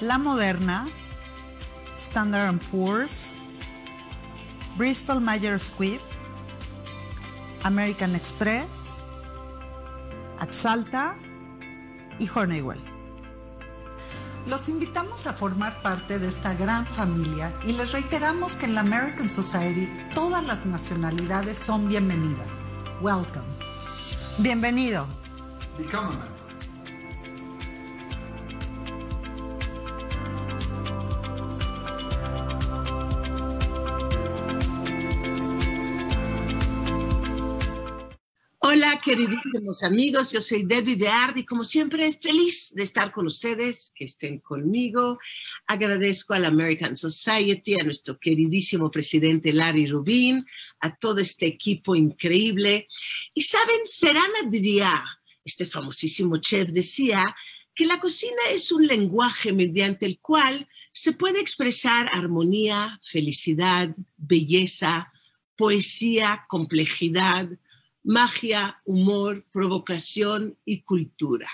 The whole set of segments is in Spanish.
La Moderna, Standard Poor's, Bristol Myers Squibb, American Express, Axalta y Honeywell. Los invitamos a formar parte de esta gran familia y les reiteramos que en la American Society todas las nacionalidades son bienvenidas. Welcome. Bienvenido. Become a member. Queridísimos amigos, yo soy Debbie Beardi, como siempre, feliz de estar con ustedes, que estén conmigo. Agradezco a la American Society, a nuestro queridísimo presidente Larry Rubin, a todo este equipo increíble. Y saben, Ferran Adrià, este famosísimo chef, decía que la cocina es un lenguaje mediante el cual se puede expresar armonía, felicidad, belleza, poesía, complejidad, magia, humor, provocación y cultura.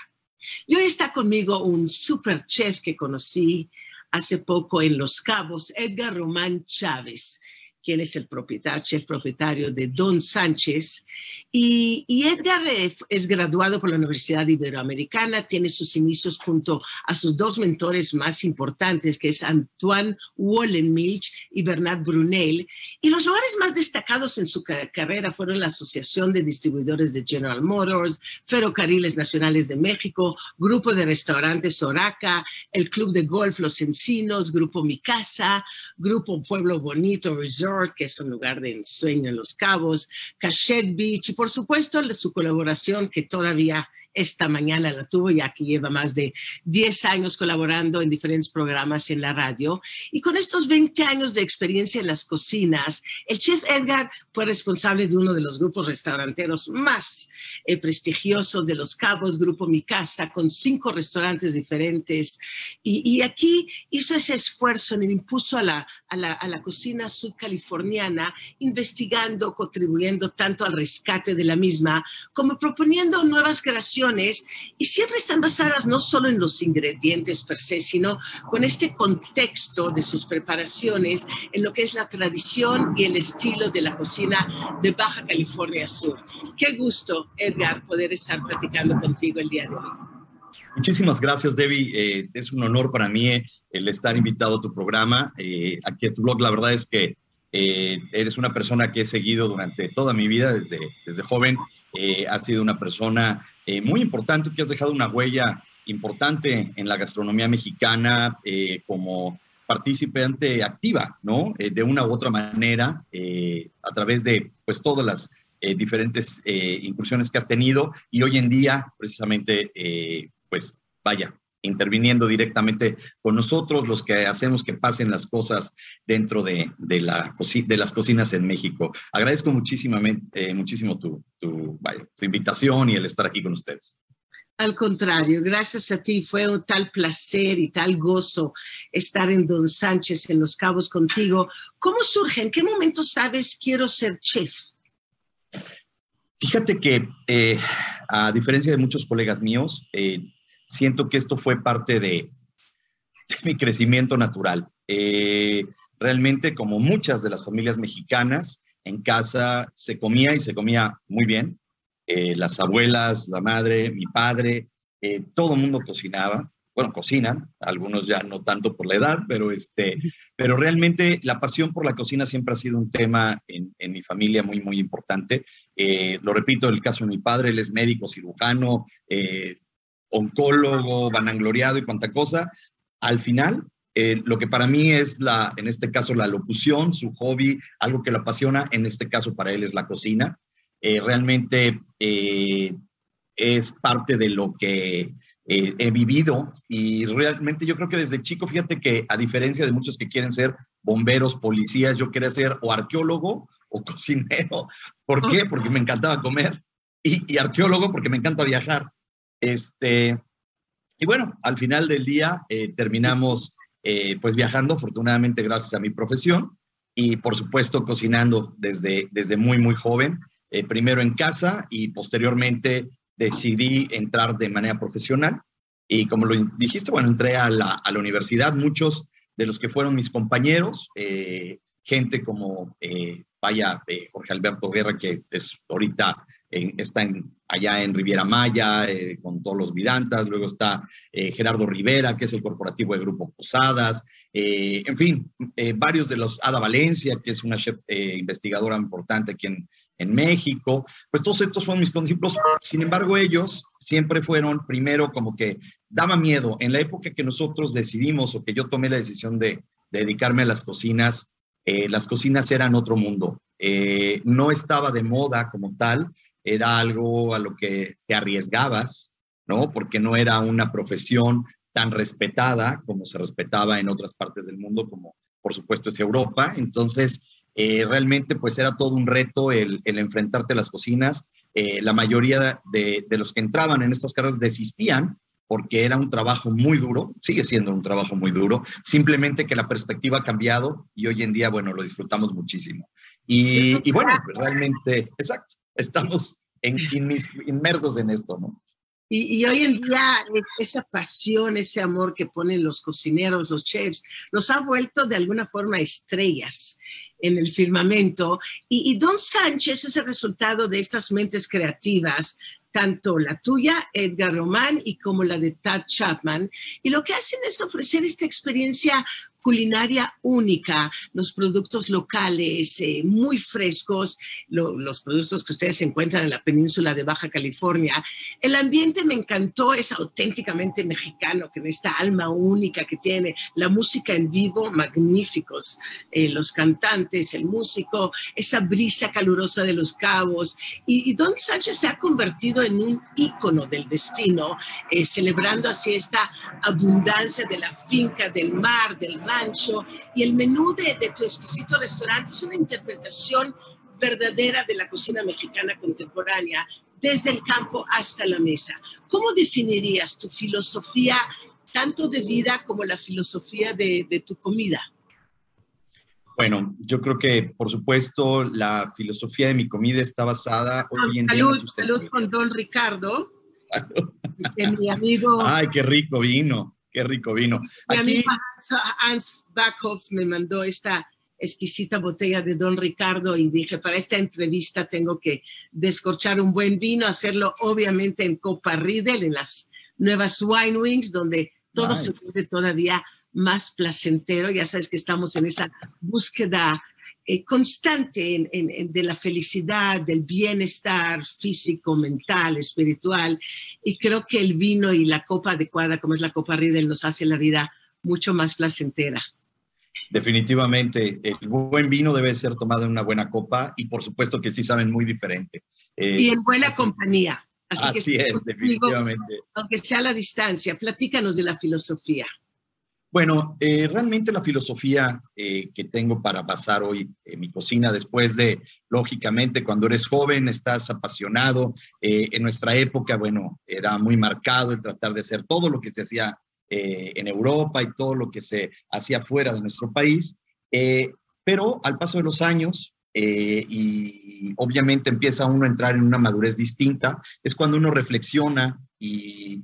Y hoy está conmigo un super chef que conocí hace poco en Los Cabos, Edgar Román Chávez, quien es el propietario, chef propietario de Don Sánchez. Y, Edgar es graduado por la Universidad Iberoamericana, tiene sus inicios junto a sus dos mentores más importantes, que es Antoine Wallenmilch y Bernard Brunel. Y los lugares más destacados en su carrera fueron la Asociación de Distribuidores de General Motors, Ferrocarriles Nacionales de México, Grupo de Restaurantes Oraca, el Club de Golf Los Encinos, Grupo Mi Casa, Grupo Pueblo Bonito Resort, que es un lugar de ensueño en Los Cabos, Cachet Beach y por supuesto su colaboración que todavía esta mañana la tuvo, ya que lleva más de 10 años colaborando en diferentes programas en la radio. Y con estos 20 años de experiencia en las cocinas, el chef Edgar fue responsable de uno de los grupos restauranteros más eh, prestigiosos de Los Cabos, Grupo Mi Casa, con cinco restaurantes diferentes. Y, aquí hizo ese esfuerzo en el impulso a la, a la, cocina sudcaliforniana, investigando, contribuyendo tanto al rescate de la misma, como proponiendo nuevas creaciones y siempre están basadas no solo en los ingredientes per se, sino con este contexto de sus preparaciones en lo que es la tradición y el estilo de la cocina de Baja California Sur. Qué gusto, Edgar, poder estar platicando contigo el día de hoy. Muchísimas gracias, Debbie. Eh, es un honor para mí eh, el estar invitado a tu programa. Eh, aquí a tu blog, la verdad es que eres una persona que he seguido durante toda mi vida, desde, desde joven. has sido una persona eh, muy importante, que has dejado una huella importante en la gastronomía mexicana eh, como participante activa, ¿no? Eh, de una u otra manera, a través de, pues, todas las diferentes incursiones que has tenido y hoy en día, precisamente, pues, vaya, interviniendo directamente con nosotros, los que hacemos que pasen las cosas dentro de, de, la, de las cocinas en México. Agradezco muchísimamente, eh, muchísimo tu, tu, tu invitación y el estar aquí con ustedes. Al contrario, gracias a ti fue un tal placer y tal gozo estar en Don Sánchez, en Los Cabos contigo. ¿Cómo surge? ¿En qué momento sabes quiero ser chef? Fíjate que, eh, a diferencia de muchos colegas míos, eh, siento que esto fue parte de, mi crecimiento natural. Eh, realmente, como muchas de las familias mexicanas, en casa se comía y se comía muy bien. Eh, las abuelas, la madre, mi padre, eh, todo el mundo cocinaba. Bueno, cocinan, algunos ya no tanto por la edad, pero, este, pero realmente la pasión por la cocina siempre ha sido un tema en, en mi familia muy, muy importante. lo repito, el caso de mi padre, él es médico, cirujano, oncólogo, vanagloriado y cuanta cosa, al final, eh, lo que para mí es la, en este caso, la locución, su hobby, algo que lo apasiona, en este caso para él es la cocina. Eh, realmente eh, es parte de lo que he vivido y realmente yo creo que desde chico, fíjate que a diferencia de muchos que quieren ser bomberos, policías, yo quería ser o arqueólogo o cocinero. ¿Por qué? Porque me encantaba comer y arqueólogo porque me encanta viajar. Este, y bueno, al final del día eh, terminamos eh, pues viajando, afortunadamente gracias a mi profesión y por supuesto cocinando desde, desde muy, muy joven, eh, primero en casa y posteriormente decidí entrar de manera profesional. Y como lo dijiste, bueno, entré a la, a la universidad, muchos de los que fueron mis compañeros, gente como, vaya, Jorge Alberto Guerra, que es ahorita está en, allá en Riviera Maya eh, con todos los vidantas, luego está eh, Gerardo Rivera, que es el corporativo de Grupo Posadas, eh, en fin, varios de los, Ada Valencia, que es una investigadora importante aquí en, en, México, pues todos estos fueron mis discípulos, sin embargo ellos siempre fueron primero como que daba miedo, en la época que nosotros decidimos o que yo tomé la decisión de, de dedicarme a las cocinas, las cocinas eran otro mundo, no estaba de moda como tal, era algo a lo que te arriesgabas, ¿no? Porque no era una profesión tan respetada como se respetaba en otras partes del mundo, como por supuesto es Europa. Entonces, eh, realmente pues era todo un reto el, enfrentarte a las cocinas. Eh, la mayoría de, de, los que entraban en estas carreras desistían porque era un trabajo muy duro, sigue siendo un trabajo muy duro, simplemente que la perspectiva ha cambiado y hoy en día, bueno, lo disfrutamos muchísimo. Y, y bueno, realmente, exacto estamos inmersos en esto, ¿no? Y, hoy en día esa pasión, ese amor que ponen los cocineros, los chefs, los ha vuelto de alguna forma estrellas en el firmamento. Y, y Don Sánchez es el resultado de estas mentes creativas tanto la tuya, Edgar Román, y como la de Tad Chapman. Y lo que hacen es ofrecer esta experiencia culinaria única, los productos locales eh, muy frescos, los productos que ustedes encuentran en la península de Baja California. El ambiente me encantó, es auténticamente mexicano, en esta alma única que tiene, la música en vivo, magníficos, eh, los cantantes, el músico, esa brisa calurosa de los cabos. Y, Don Sánchez se ha convertido en un ícono del destino, eh, celebrando así esta abundancia de la finca, del mar, del mar y el menú de, tu exquisito restaurante es una interpretación verdadera de la cocina mexicana contemporánea, desde el campo hasta la mesa. ¿Cómo definirías tu filosofía, tanto de vida como la filosofía de, tu comida? Bueno, yo creo que, por supuesto, la filosofía de mi comida está basada hoy en salud, día. Salud con don Ricardo. mi amigo. Ay, qué rico vino. Qué rico vino. Mi amigo Hans Backhoff me mandó esta exquisita botella de Don Ricardo y dije, para esta entrevista tengo que descorchar un buen vino, hacerlo obviamente en Copa Riedel, en las nuevas Wine Wings, donde todo se vuelve todavía más placentero. Ya sabes que estamos en esa búsqueda eh, constante de la felicidad, del bienestar físico, mental, espiritual. Y creo que el vino y la copa adecuada, como es la copa Riedel, nos hace la vida mucho más placentera. Definitivamente, el buen vino debe ser tomado en una buena copa y por supuesto que sí saben muy diferente. Eh, y en buena compañía. Así, es, definitivamente. aunque sea a la distancia, platícanos de la filosofía. Bueno, eh, realmente la filosofía eh, que tengo para basar hoy en mi cocina, después de, lógicamente, cuando eres joven, estás apasionado. Eh, en nuestra época, bueno, era muy marcado el tratar de hacer todo lo que se hacía en Europa y todo lo que se hacía fuera de nuestro país. pero al paso de los años, y obviamente empieza uno a entrar en una madurez distinta, es cuando uno reflexiona y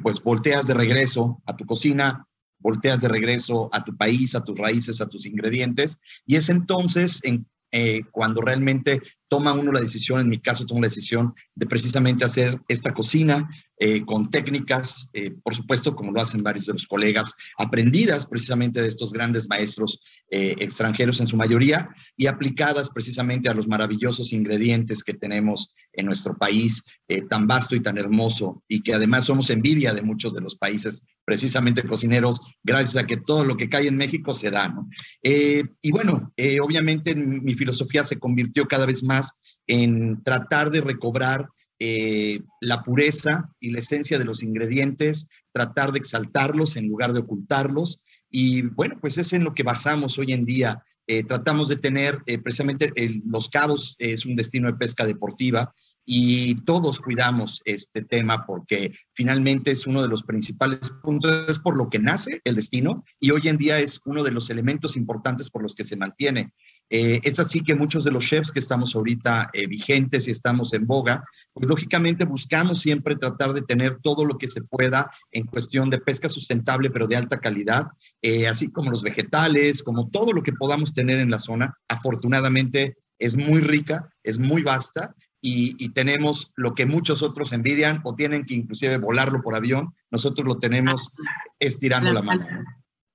pues volteas de regreso a tu cocina volteas de regreso a tu país, a tus raíces, a tus ingredientes, y es entonces en, eh, cuando realmente toma uno la decisión, en mi caso tomo la decisión de precisamente hacer esta cocina eh, con técnicas, eh, por supuesto, como lo hacen varios de los colegas, aprendidas precisamente de estos grandes maestros extranjeros en su mayoría y aplicadas precisamente a los maravillosos ingredientes que tenemos en nuestro país tan vasto y tan hermoso y que además somos envidia de muchos de los países precisamente cocineros, gracias a que todo lo que cae en México se da, ¿no? y bueno, obviamente mi filosofía se convirtió cada vez más en tratar de recobrar eh, la pureza y la esencia de los ingredientes, tratar de exaltarlos en lugar de ocultarlos. Y bueno, pues es en lo que basamos hoy en día. Eh, tratamos de tener eh, precisamente Los Cabos es un destino de pesca deportiva y todos cuidamos este tema porque finalmente es uno de los principales puntos, es por lo que nace el destino y hoy en día es uno de los elementos importantes por los que se mantiene. Eh, es así que muchos de los chefs que estamos ahorita eh, vigentes y estamos en boga, pues lógicamente buscamos siempre tratar de tener todo lo que se pueda en cuestión de pesca sustentable, pero de alta calidad, eh, así como los vegetales, como todo lo que podamos tener en la zona. Afortunadamente es muy rica, es muy vasta y, tenemos lo que muchos otros envidian o tienen que inclusive volarlo por avión, nosotros lo tenemos estirando la mano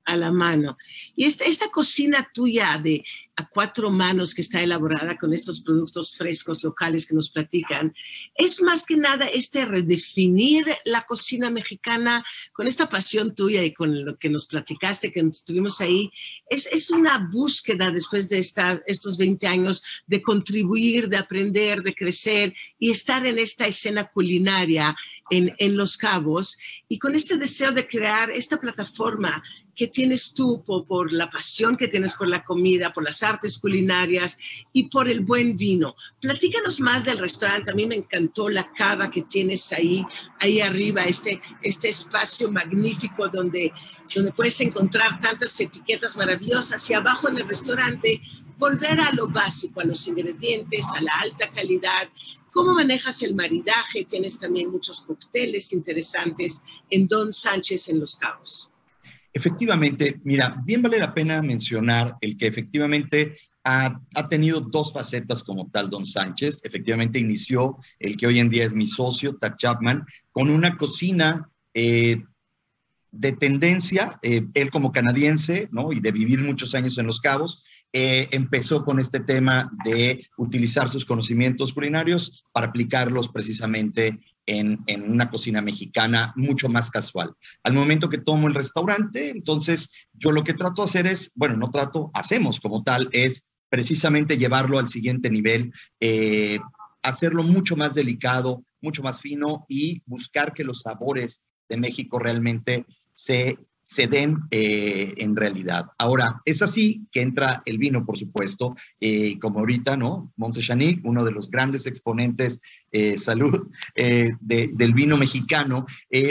a la mano. Y esta, esta cocina tuya de a cuatro manos que está elaborada con estos productos frescos locales que nos platican, es más que nada este redefinir la cocina mexicana con esta pasión tuya y con lo que nos platicaste, que estuvimos ahí. Es, es una búsqueda después de esta, estos 20 años de contribuir, de aprender, de crecer y estar en esta escena culinaria en, en Los Cabos y con este deseo de crear esta plataforma que tienes tú por, la pasión que tienes por la comida, por las artes culinarias y por el buen vino. Platícanos más del restaurante. A mí me encantó la cava que tienes ahí, ahí arriba, este, este espacio magnífico donde, donde puedes encontrar tantas etiquetas maravillosas y abajo en el restaurante volver a lo básico, a los ingredientes, a la alta calidad. ¿Cómo manejas el maridaje? Tienes también muchos cócteles interesantes en Don Sánchez en Los Cabos. Efectivamente, mira, bien vale la pena mencionar el que efectivamente ha, tenido dos facetas como tal Don Sánchez. Efectivamente inició el que hoy en día es mi socio, Tad Chapman, con una cocina eh, de tendencia, eh, él como canadiense, ¿no? Y de vivir muchos años en Los Cabos, eh, empezó con este tema de utilizar sus conocimientos culinarios para aplicarlos precisamente en, una cocina mexicana mucho más casual. Al momento que tomo el restaurante, entonces yo lo que trato de hacer es, bueno, no trato, hacemos como tal, es precisamente llevarlo al siguiente nivel, eh, hacerlo mucho más delicado, mucho más fino y buscar que los sabores de México realmente se, se den eh, en realidad. Ahora, es así que entra el vino, por supuesto, eh, como ahorita, ¿no? Montechanic, uno de los grandes exponentes, eh, salud, del vino mexicano.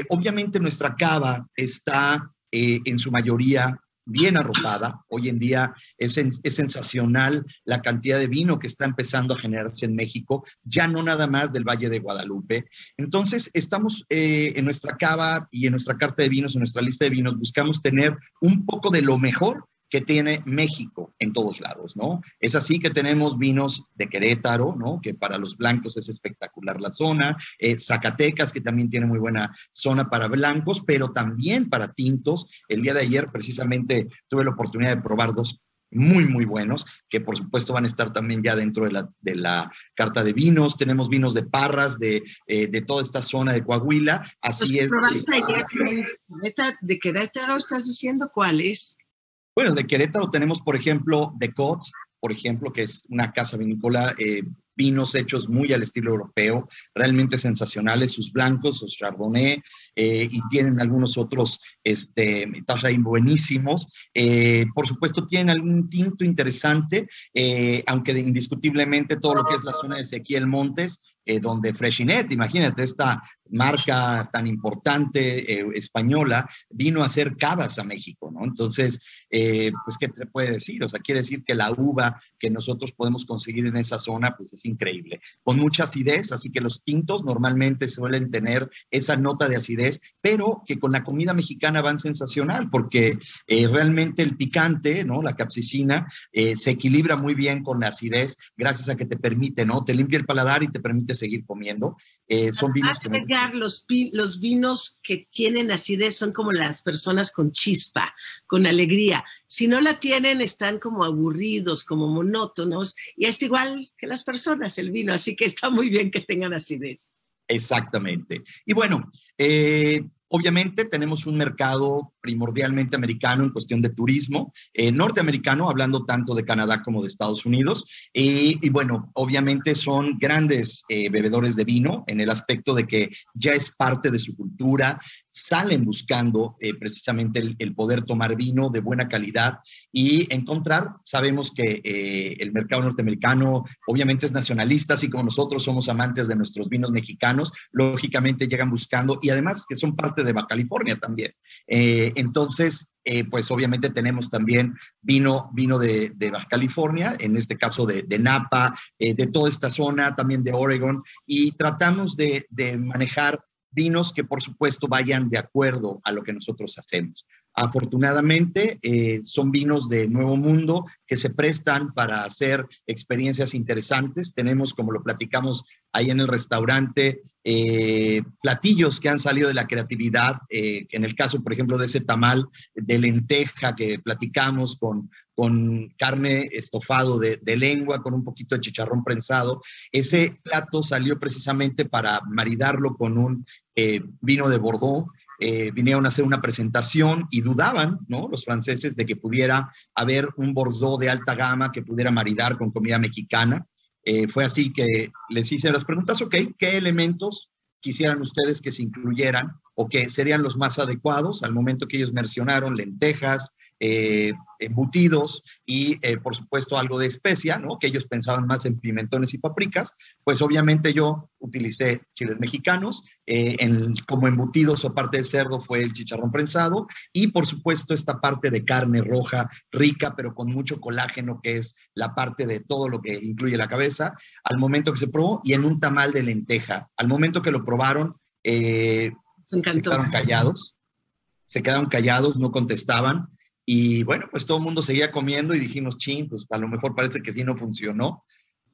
obviamente nuestra cava está en su mayoría bien arropada. Hoy en día es, es, sensacional la cantidad de vino que está empezando a generarse en México, ya no nada más del Valle de Guadalupe. Entonces, estamos eh, en nuestra cava y en nuestra carta de vinos, en nuestra lista de vinos, buscamos tener un poco de lo mejor que tiene México en todos lados, ¿no? Es así que tenemos vinos de Querétaro, ¿no? Que para los blancos es espectacular la zona, eh, Zacatecas, que también tiene muy buena zona para blancos, pero también para tintos. El día de ayer precisamente tuve la oportunidad de probar dos muy, muy buenos, que por supuesto van a estar también ya dentro de la, de la carta de vinos. Tenemos vinos de Parras, de, eh, de toda esta zona de Coahuila. Así pues, es. ¿De Querétaro estás diciendo cuál es? Bueno, de Querétaro tenemos, por ejemplo, de Cot, por ejemplo, que es una casa vinícola, eh, vinos hechos muy al estilo europeo, realmente sensacionales, sus blancos, sus chardonnay, eh, y tienen algunos otros este, buenísimos. Eh, por supuesto, tienen algún tinto interesante, aunque indiscutiblemente todo lo que es la zona de Ezequiel Montes, donde Freshinet, imagínate, esta marca tan importante española, vino a hacer cavas a México, ¿no? Entonces, eh, pues, ¿qué te puede decir? O sea, quiere decir que la uva que nosotros podemos conseguir en esa zona, pues es increíble. Con mucha acidez, así que los tintos normalmente suelen tener esa nota de acidez, pero que con la comida mexicana van sensacional, porque eh, realmente el picante, ¿no? La capsicina eh, se equilibra muy bien con la acidez, gracias a que te permite, ¿no? Te limpia el paladar y te permite seguir comiendo. son vinos... Que los, los vinos que tienen acidez son como las personas con chispa, con alegría si no la tienen, están como aburridos, como monótonos, y es igual que las personas, el vino, así que está muy bien que tengan acidez. Exactamente. Y bueno, eh, Obviamente tenemos un mercado primordialmente americano en cuestión de turismo, eh, norteamericano, hablando tanto de Canadá como de Estados Unidos. Y, bueno, obviamente son grandes eh, bebedores de vino en el aspecto de que ya es parte de su cultura, salen buscando eh, precisamente el, poder tomar vino de buena calidad y encontrar, sabemos que el mercado norteamericano obviamente es nacionalista, así como nosotros somos amantes de nuestros vinos mexicanos, lógicamente llegan buscando y además que son parte de Baja California también. Eh, entonces, eh, pues obviamente tenemos también vino, vino de, Baja California, en este caso de, Napa, eh, de toda esta zona, también de Oregon, y tratamos de manejar vinos que por supuesto vayan de acuerdo a lo que nosotros hacemos. Afortunadamente, eh, son vinos de Nuevo Mundo que se prestan para hacer experiencias interesantes. Tenemos, como lo platicamos ahí en el restaurante, eh, platillos que han salido de la creatividad. Eh, en el caso, por ejemplo, de ese tamal de lenteja que platicamos con, con carne estofado de, lengua, con un poquito de chicharrón prensado. Ese plato salió precisamente para maridarlo con un vino de Bordeaux eh, vinieron a hacer una presentación y dudaban, ¿no? Los franceses de que pudiera haber un Bordeaux de alta gama que pudiera maridar con comida mexicana. Eh, fue así que les hice las preguntas, ok, ¿qué elementos quisieran ustedes que se incluyeran o que serían los más adecuados al momento que ellos mencionaron lentejas, eh, embutidos y, eh, por supuesto, algo de especia, ¿no? Que ellos pensaban más en pimentones y paprikas. Pues obviamente yo utilicé chiles mexicanos. Eh, en, como embutidos o parte de cerdo fue el chicharrón prensado y, por supuesto, esta parte de carne roja rica, pero con mucho colágeno, que es la parte de todo lo que incluye la cabeza, al momento que se probó y en un tamal de lenteja. Al momento que lo probaron, se quedaron callados. Se quedaron callados, no contestaban y bueno, pues todo el mundo seguía comiendo y dijimos, ching, pues a lo mejor parece que sí no funcionó.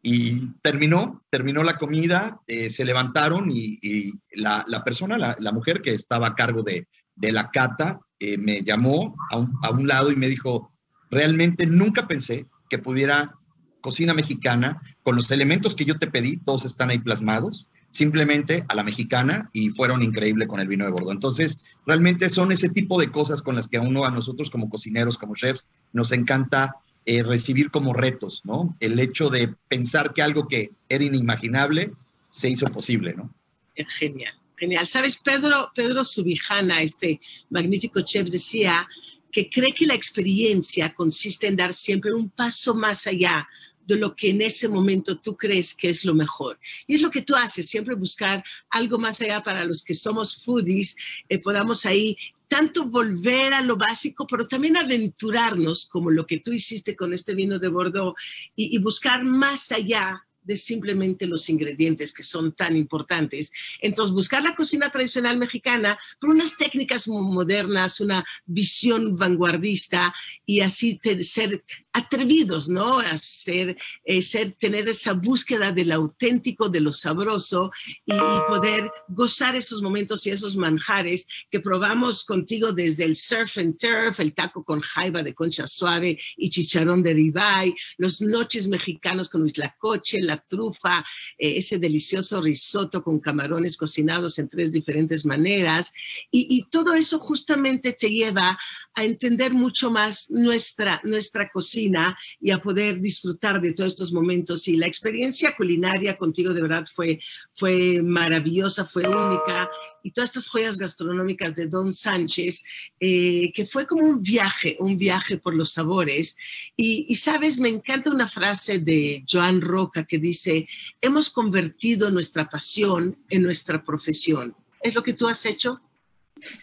Y terminó, terminó la comida, eh, se levantaron y, la, la, persona, la, la, mujer que estaba a cargo de, de la cata, eh, me llamó a un, a un lado y me dijo, realmente nunca pensé que pudiera cocina mexicana con los elementos que yo te pedí, todos están ahí plasmados simplemente a la mexicana y fueron increíble con el vino de Bordeaux. Entonces, realmente son ese tipo de cosas con las que a uno, a nosotros como cocineros, como chefs, nos encanta eh, recibir como retos, ¿no? El hecho de pensar que algo que era inimaginable se hizo posible, ¿no? Genial, genial. Sabes, Pedro, Pedro Subijana, este magnífico chef, decía que cree que la experiencia consiste en dar siempre un paso más allá de lo que en ese momento tú crees que es lo mejor. Y es lo que tú haces, siempre buscar algo más allá para los que somos foodies, eh, podamos ahí tanto volver a lo básico, pero también aventurarnos, como lo que tú hiciste con este vino de Bordeaux, y, buscar más allá de simplemente los ingredientes que son tan importantes. Entonces, buscar la cocina tradicional mexicana, por unas técnicas modernas, una visión vanguardista y así ser atrevidos, ¿no? A ser, eh, ser, tener esa búsqueda del auténtico, de lo sabroso y, poder gozar esos momentos y esos manjares que probamos contigo desde el surf and turf, el taco con jaiba de concha suave y chicharrón de ribeye, los noches mexicanos con huitlacoche, la trufa, eh, ese delicioso risotto con camarones cocinados en tres diferentes maneras y, y todo eso justamente te lleva a entender mucho más nuestra, nuestra cocina y a poder disfrutar de todos estos momentos. Y la experiencia culinaria contigo de verdad fue, fue maravillosa, fue única. Y todas estas joyas gastronómicas de Don Sánchez, eh, que fue como un viaje, un viaje por los sabores. Y, y sabes, me encanta una frase de Joan Roca que dice, hemos convertido nuestra pasión en nuestra profesión. ¿Es lo que tú has hecho?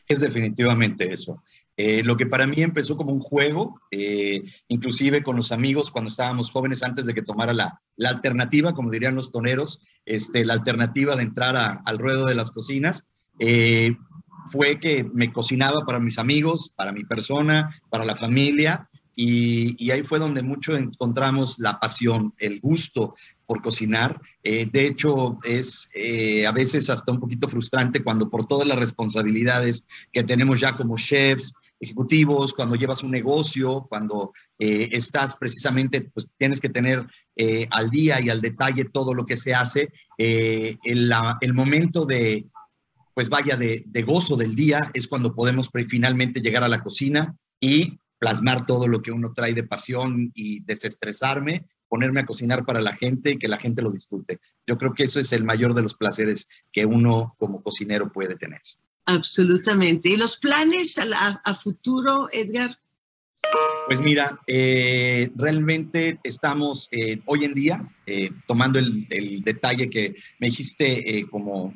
Es definitivamente eso. Eh, lo que para mí empezó como un juego, eh, inclusive con los amigos cuando estábamos jóvenes antes de que tomara la, alternativa, como dirían los toneros, este, la alternativa de entrar al ruedo de las cocinas, eh, fue que me cocinaba para mis amigos, para mi persona, para la familia, y ahí fue donde mucho encontramos la pasión, el gusto por cocinar. de hecho, es a veces hasta un poquito frustrante cuando por todas las responsabilidades que tenemos ya como chefs, ejecutivos, cuando llevas un negocio, cuando eh, estás precisamente, pues tienes que tener eh, al día y al detalle todo lo que se hace. Eh, el, el, momento de, pues vaya, de, de, gozo del día es cuando podemos finalmente llegar a la cocina y plasmar todo lo que uno trae de pasión y desestresarme, ponerme a cocinar para la gente y que la gente lo disfrute. Yo creo que eso es el mayor de los placeres que uno como cocinero puede tener. Absolutamente. ¿Y los planes a, futuro, Edgar? Pues mira, eh, realmente estamos eh, hoy en día eh, tomando el, detalle que me dijiste como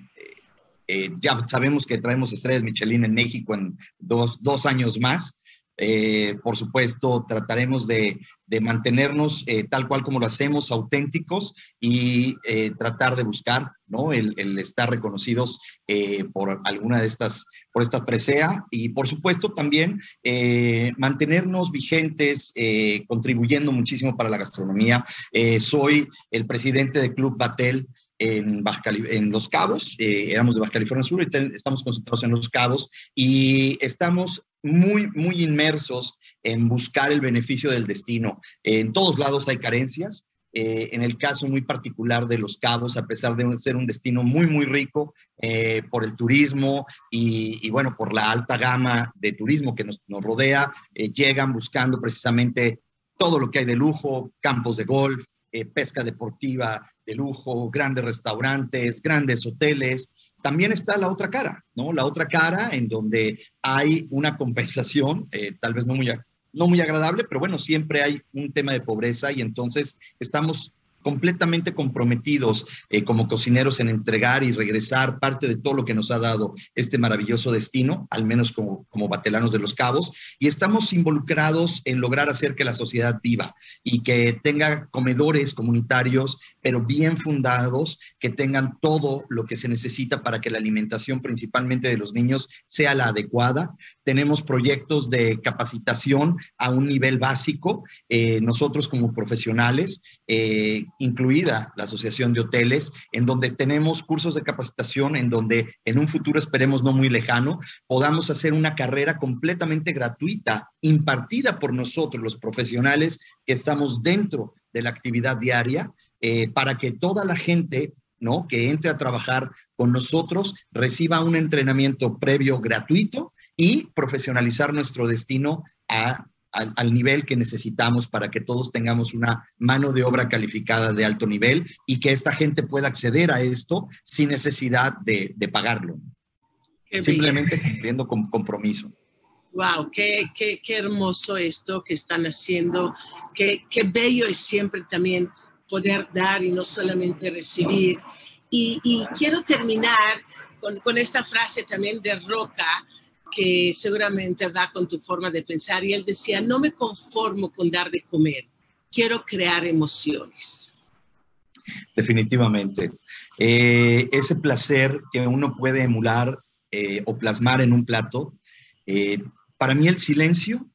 ya sabemos que traemos estrellas Michelin en México en dos, dos años más. Eh, por supuesto, trataremos de, mantenernos eh, tal cual como lo hacemos, auténticos y eh, tratar de buscar ¿no? el, estar reconocidos por alguna de estas, por esta presea y por supuesto también mantenernos vigentes, contribuyendo muchísimo para la gastronomía. soy el presidente del Club Batel en, Los Cabos, éramos de Baja California Sur, y estamos concentrados en Los Cabos y estamos muy, muy inmersos en buscar el beneficio del destino. En todos lados hay carencias. Eh, en el caso muy particular de Los Cabos, a pesar de ser un destino muy, muy rico eh, por el turismo y, bueno, por la alta gama de turismo que nos, rodea, eh, llegan buscando precisamente todo lo que hay de lujo, campos de golf, pesca deportiva de lujo, grandes restaurantes, grandes hoteles, también está la otra cara, ¿no? La otra cara en donde hay una compensación, eh, tal vez no muy, no muy agradable, pero bueno, siempre hay un tema de pobreza y entonces estamos completamente comprometidos eh, como cocineros en entregar y regresar parte de todo lo que nos ha dado este maravilloso destino, al menos como, como batelanos de los cabos, y estamos involucrados en lograr hacer que la sociedad viva y que tenga comedores comunitarios, pero bien fundados, que tengan todo lo que se necesita para que la alimentación principalmente de los niños sea la adecuada, tenemos proyectos de capacitación a un nivel básico, eh, nosotros como profesionales, eh, incluida la Asociación de Hoteles, en donde tenemos cursos de capacitación, en donde en un futuro esperemos no muy lejano, podamos hacer una carrera completamente gratuita, impartida por nosotros, los profesionales que estamos dentro de la actividad diaria, eh, para que toda la gente ¿no? que entre a trabajar con nosotros reciba un entrenamiento previo gratuito y profesionalizar nuestro destino al, nivel que necesitamos para que todos tengamos una mano de obra calificada de alto nivel y que esta gente pueda acceder a esto sin necesidad de, pagarlo. Simplemente cumpliendo con compromiso. Wow, qué, qué, qué, hermoso esto que están haciendo. Qué, qué bello es siempre también poder dar y no solamente recibir. Y, y quiero terminar con, con, esta frase también de Roca, que seguramente va con tu forma de pensar. Y él decía, no me conformo con dar de comer, quiero crear emociones. Definitivamente. Eh, ese placer que uno puede emular eh, o plasmar en un plato, eh, para mí el silencio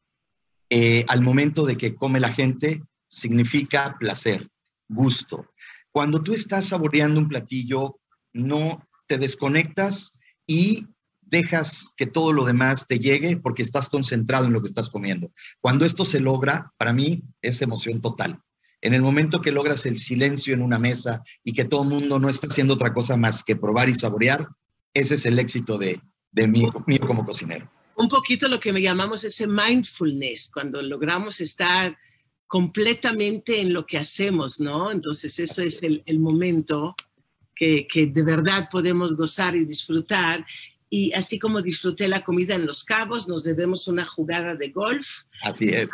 al momento de que come la gente significa placer, gusto. Cuando tú estás saboreando un platillo, no te desconectas y dejas que todo lo demás te llegue porque estás concentrado en lo que estás comiendo. Cuando esto se logra, para mí es emoción total. En el momento que logras el silencio en una mesa y que todo el mundo no está haciendo otra cosa más que probar y saborear, ese es el éxito de, de mí, mío como cocinero. Un poquito lo que me llamamos ese mindfulness, cuando logramos estar completamente en lo que hacemos, ¿no? Entonces, eso es el, el momento que, que, de verdad podemos gozar y disfrutar y así como disfruté la comida en Los Cabos, nos debemos una jugada de golf. Así es.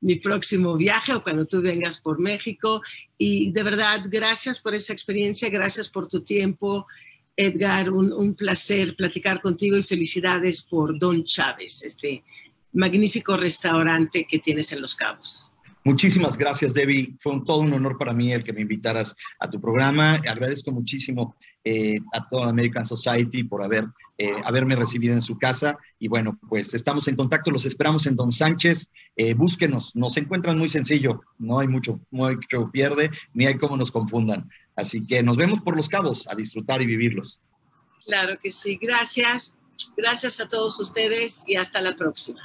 Mi próximo viaje o cuando tú vengas por México. Y de verdad, gracias por esa experiencia, gracias por tu tiempo. Edgar, un, un placer platicar contigo y felicidades por Don Chávez, este magnífico restaurante que tienes en Los Cabos. Muchísimas gracias, Debbie. Fue un, todo un honor para mí el que me invitaras a tu programa. Agradezco muchísimo eh, a toda la American Society por haber, eh, haberme recibido en su casa. Y bueno, pues estamos en contacto, los esperamos en Don Sánchez. Eh, búsquenos, nos encuentran muy sencillo, no hay mucho, mucho pierde, ni hay cómo nos confundan. Así que nos vemos por los cabos a disfrutar y vivirlos. Claro que sí, gracias. Gracias a todos ustedes y hasta la próxima.